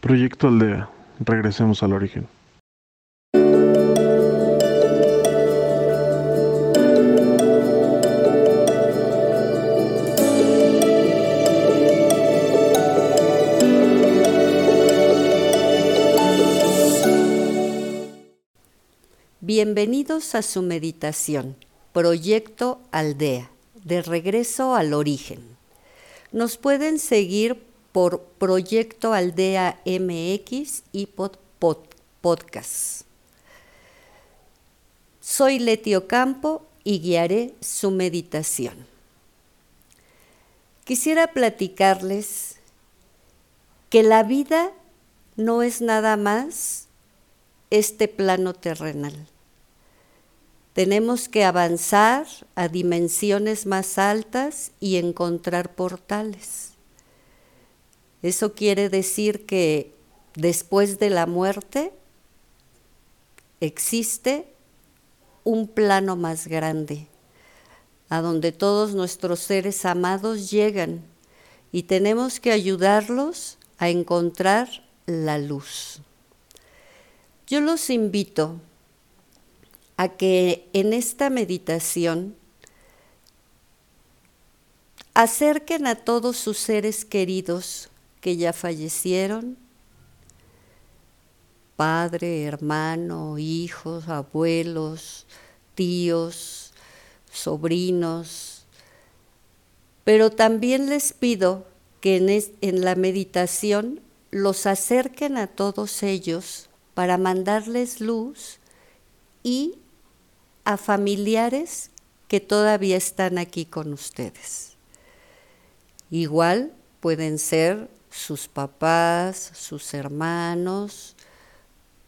Proyecto Aldea. Regresemos al origen. Bienvenidos a su meditación, Proyecto Aldea, de regreso al origen. Nos pueden seguir por Proyecto Aldea MX y pod, Podcast. Soy Leti Campo y guiaré su meditación. Quisiera platicarles que la vida no es nada más este plano terrenal. Tenemos que avanzar a dimensiones más altas y encontrar portales. Eso quiere decir que después de la muerte existe un plano más grande, a donde todos nuestros seres amados llegan y tenemos que ayudarlos a encontrar la luz. Yo los invito a que en esta meditación acerquen a todos sus seres queridos que ya fallecieron, padre, hermano, hijos, abuelos, tíos, sobrinos, pero también les pido que en, en la meditación los acerquen a todos ellos para mandarles luz y a familiares que todavía están aquí con ustedes. Igual pueden ser sus papás, sus hermanos,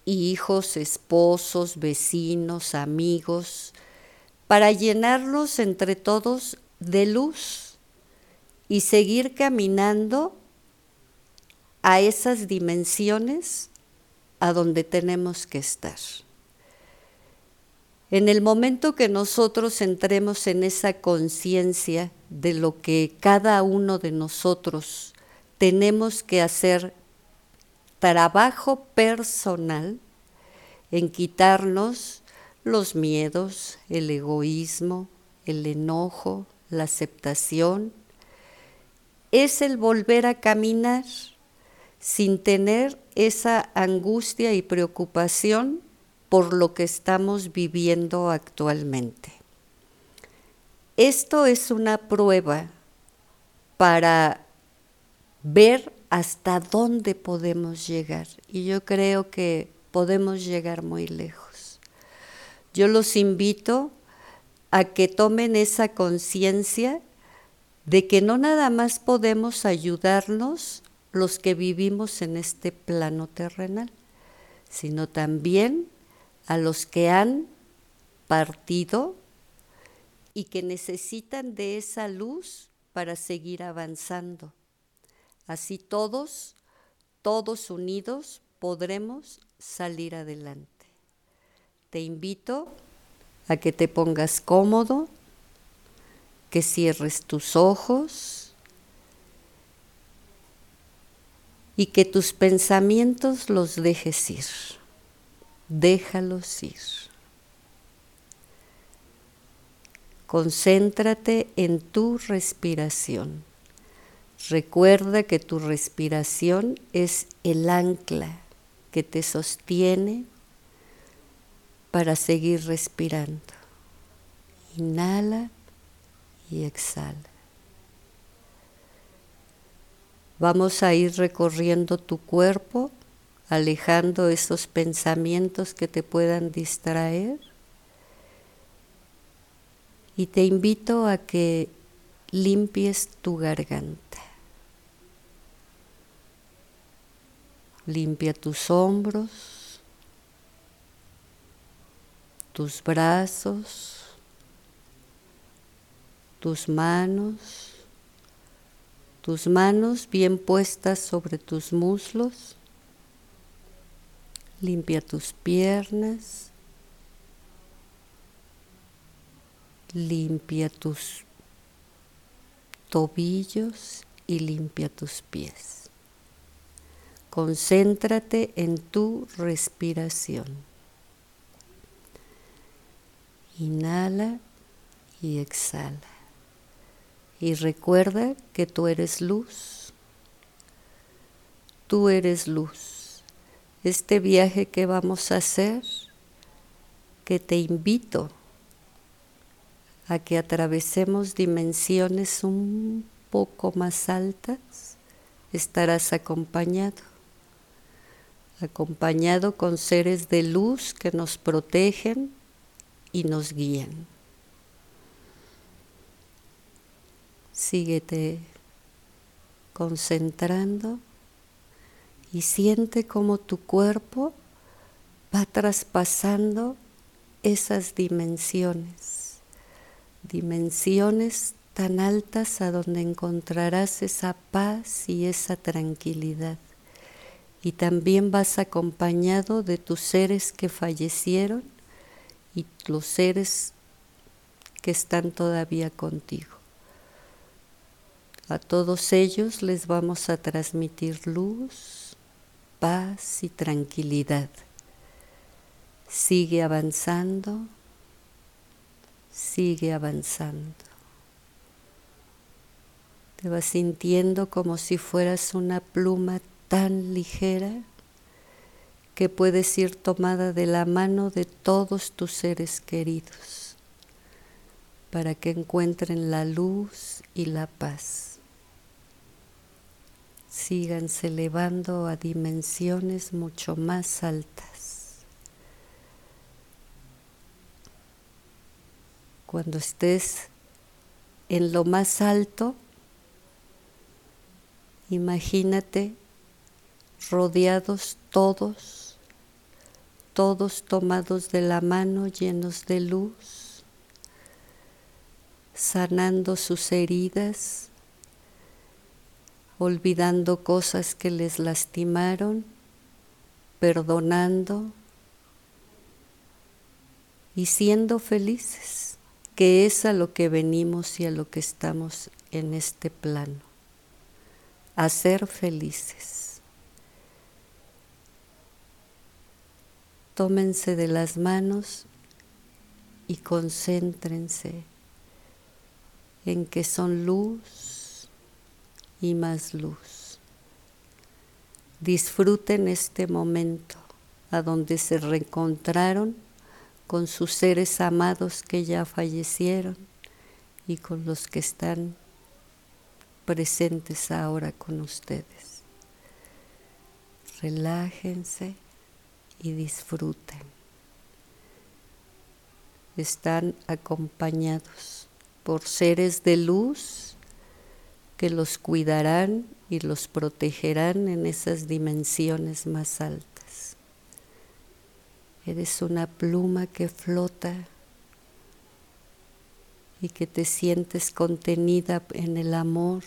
hijos, esposos, vecinos, amigos, para llenarlos entre todos de luz y seguir caminando a esas dimensiones a donde tenemos que estar. En el momento que nosotros entremos en esa conciencia de lo que cada uno de nosotros tenemos que hacer trabajo personal en quitarnos los miedos, el egoísmo, el enojo, la aceptación, es el volver a caminar sin tener esa angustia y preocupación por lo que estamos viviendo actualmente. Esto es una prueba para ver hasta dónde podemos llegar y yo creo que podemos llegar muy lejos. Yo los invito a que tomen esa conciencia de que no nada más podemos ayudarnos los que vivimos en este plano terrenal, sino también a los que han partido y que necesitan de esa luz para seguir avanzando. Así todos, todos unidos, podremos salir adelante. Te invito a que te pongas cómodo, que cierres tus ojos y que tus pensamientos los dejes ir. Déjalos ir. Concéntrate en tu respiración. Recuerda que tu respiración es el ancla que te sostiene para seguir respirando. Inhala y exhala. Vamos a ir recorriendo tu cuerpo, alejando esos pensamientos que te puedan distraer. Y te invito a que limpies tu garganta. Limpia tus hombros, tus brazos, tus manos tus manos bien puestas sobre tus muslos. Limpia tus piernas. Limpia tus tobillos y limpia tus pies. Concéntrate en tu respiración. Inhala y exhala. Y recuerda que tú eres luz. Tú eres luz. Este viaje que vamos a hacer, que te invito a que atravesemos dimensiones un poco más altas, estarás acompañado acompañado con seres de luz que nos protegen y nos guían. Síguete concentrando y siente cómo tu cuerpo va traspasando esas dimensiones, dimensiones tan altas a donde encontrarás esa paz y esa tranquilidad y también vas acompañado de tus seres que fallecieron y los seres que están todavía contigo. A todos ellos les vamos a transmitir luz, paz y tranquilidad. Sigue avanzando, sigue avanzando. Te vas sintiendo como si fueras una pluma tan ligera que puedes ir tomada de la mano de todos tus seres queridos para que encuentren la luz y la paz. Síganse elevando a dimensiones mucho más altas. Cuando estés en lo más alto, imagínate rodeados todos, todos tomados de la mano, llenos de luz, sanando sus heridas, olvidando cosas que les lastimaron, perdonando y siendo felices, que es a lo que venimos y a lo que estamos en este plano, a ser felices. Tómense de las manos y concéntrense en que son luz y más luz. Disfruten este momento a donde se reencontraron con sus seres amados que ya fallecieron y con los que están presentes ahora con ustedes. Relájense y disfruten. Están acompañados por seres de luz que los cuidarán y los protegerán en esas dimensiones más altas. Eres una pluma que flota y que te sientes contenida en el amor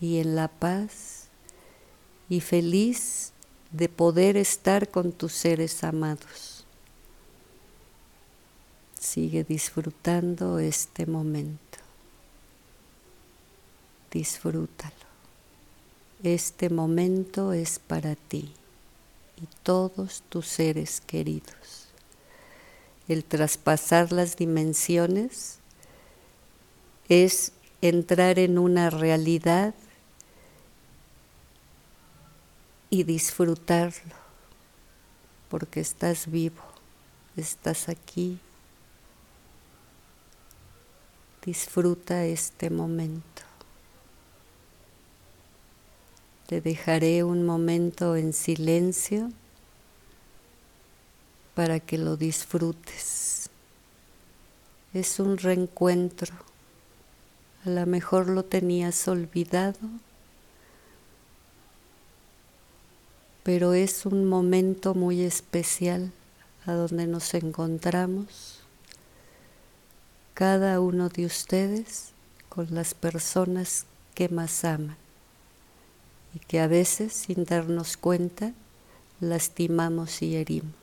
y en la paz y feliz de poder estar con tus seres amados. Sigue disfrutando este momento. Disfrútalo. Este momento es para ti y todos tus seres queridos. El traspasar las dimensiones es entrar en una realidad y disfrutarlo, porque estás vivo, estás aquí. Disfruta este momento. Te dejaré un momento en silencio para que lo disfrutes. Es un reencuentro. A lo mejor lo tenías olvidado pero es un momento muy especial a donde nos encontramos cada uno de ustedes con las personas que más aman y que a veces sin darnos cuenta lastimamos y herimos.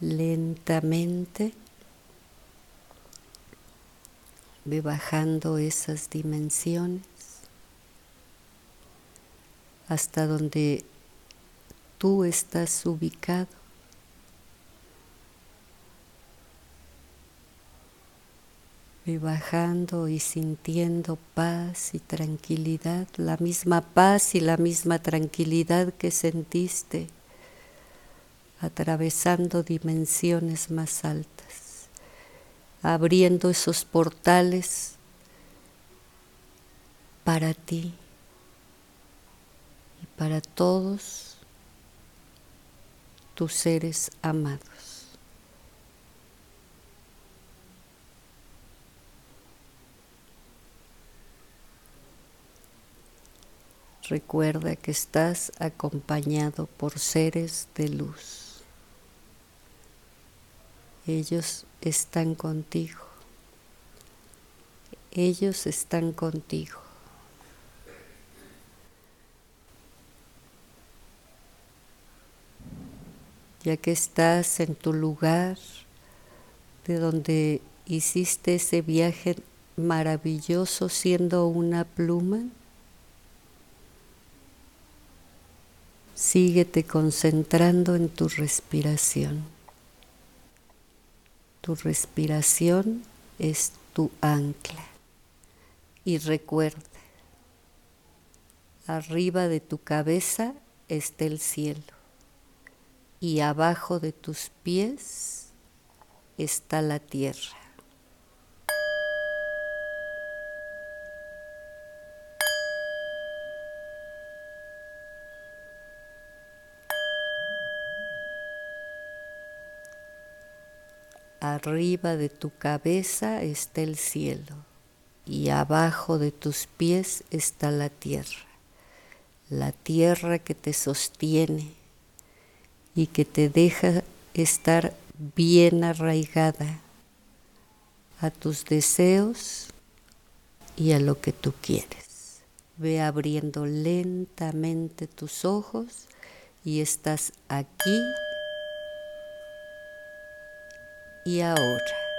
Lentamente ve bajando esas dimensiones hasta donde tú estás ubicado. Ve bajando y sintiendo paz y tranquilidad, la misma paz y la misma tranquilidad que sentiste atravesando dimensiones más altas, abriendo esos portales para ti y para todos tus seres amados. Recuerda que estás acompañado por seres de luz. Ellos están contigo. Ellos están contigo. Ya que estás en tu lugar, de donde hiciste ese viaje maravilloso siendo una pluma, síguete concentrando en tu respiración. Tu respiración es tu ancla. Y recuerda, arriba de tu cabeza está el cielo y abajo de tus pies está la tierra. Arriba de tu cabeza está el cielo y abajo de tus pies está la tierra. La tierra que te sostiene y que te deja estar bien arraigada a tus deseos y a lo que tú quieres. Ve abriendo lentamente tus ojos y estás aquí y a.